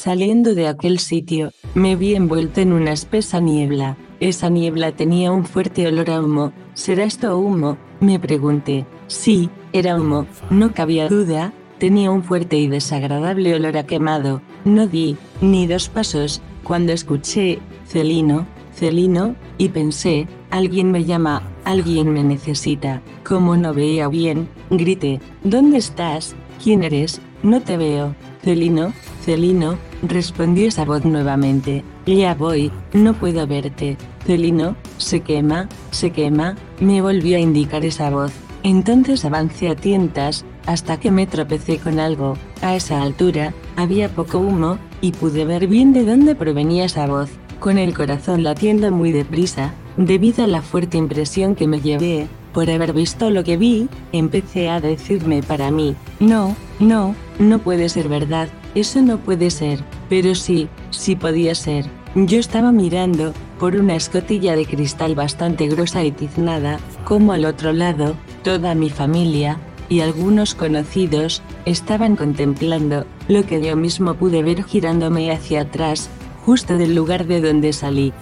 Saliendo de aquel sitio, me vi envuelto en una espesa niebla. Esa niebla tenía un fuerte olor a humo. ¿Será esto humo? Me pregunté. Sí, era humo, no cabía duda, tenía un fuerte y desagradable olor a quemado. No di, ni dos pasos, cuando escuché, Celino, Celino, y pensé, alguien me llama, alguien me necesita. Como no veía bien, grité, ¿dónde estás? ¿Quién eres? No te veo. Celino, Celino, respondió esa voz nuevamente. Ya voy, no puedo verte. Celino, se quema, se quema, me volvió a indicar esa voz. Entonces avancé a tientas, hasta que me tropecé con algo. A esa altura, había poco humo, y pude ver bien de dónde provenía esa voz. Con el corazón latiendo muy deprisa, debido a la fuerte impresión que me llevé, por haber visto lo que vi, empecé a decirme para mí, no, no, no puede ser verdad, eso no puede ser, pero sí, sí podía ser. Yo estaba mirando, por una escotilla de cristal bastante gruesa y tiznada, como al otro lado, toda mi familia, y algunos conocidos, estaban contemplando, lo que yo mismo pude ver girándome hacia atrás, justo del lugar de donde salí.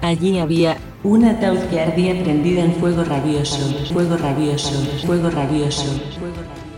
Allí había un ataúd que ardía prendido en fuego rabioso, fuego rabioso, fuego rabioso. Fuego rabioso.